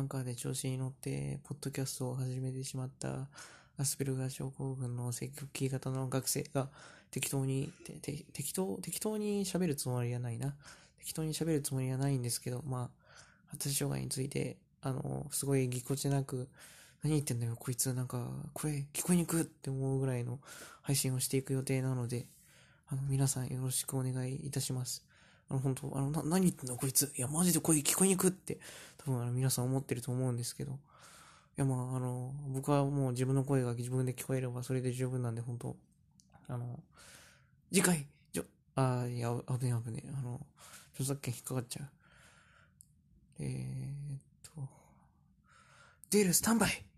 アンカーで調子に乗って、ポッドキャストを始めてしまったアスペルガー症候群の積極的型の学生が適当に、適当、適当に喋るつもりはないな。適当に喋るつもりはないんですけど、まあ、発達障害について、あの、すごいぎこちなく、何言ってんだよ、こいつ、なんか、声聞こえにくって思うぐらいの配信をしていく予定なので、あの、皆さんよろしくお願いいたします。あの、本当あの、な、何言ってんのこいつ。いや、マジで声聞こえにくって、多分あの、皆さん思ってると思うんですけど、いや、まあ、あの、僕はもう自分の声が自分で聞こえればそれで十分なんで、本当。あの、次回、ちょ、あ、いや、危ね危ねあの、著作権引っかかっちゃう。えー、っと、デールスタンバイ。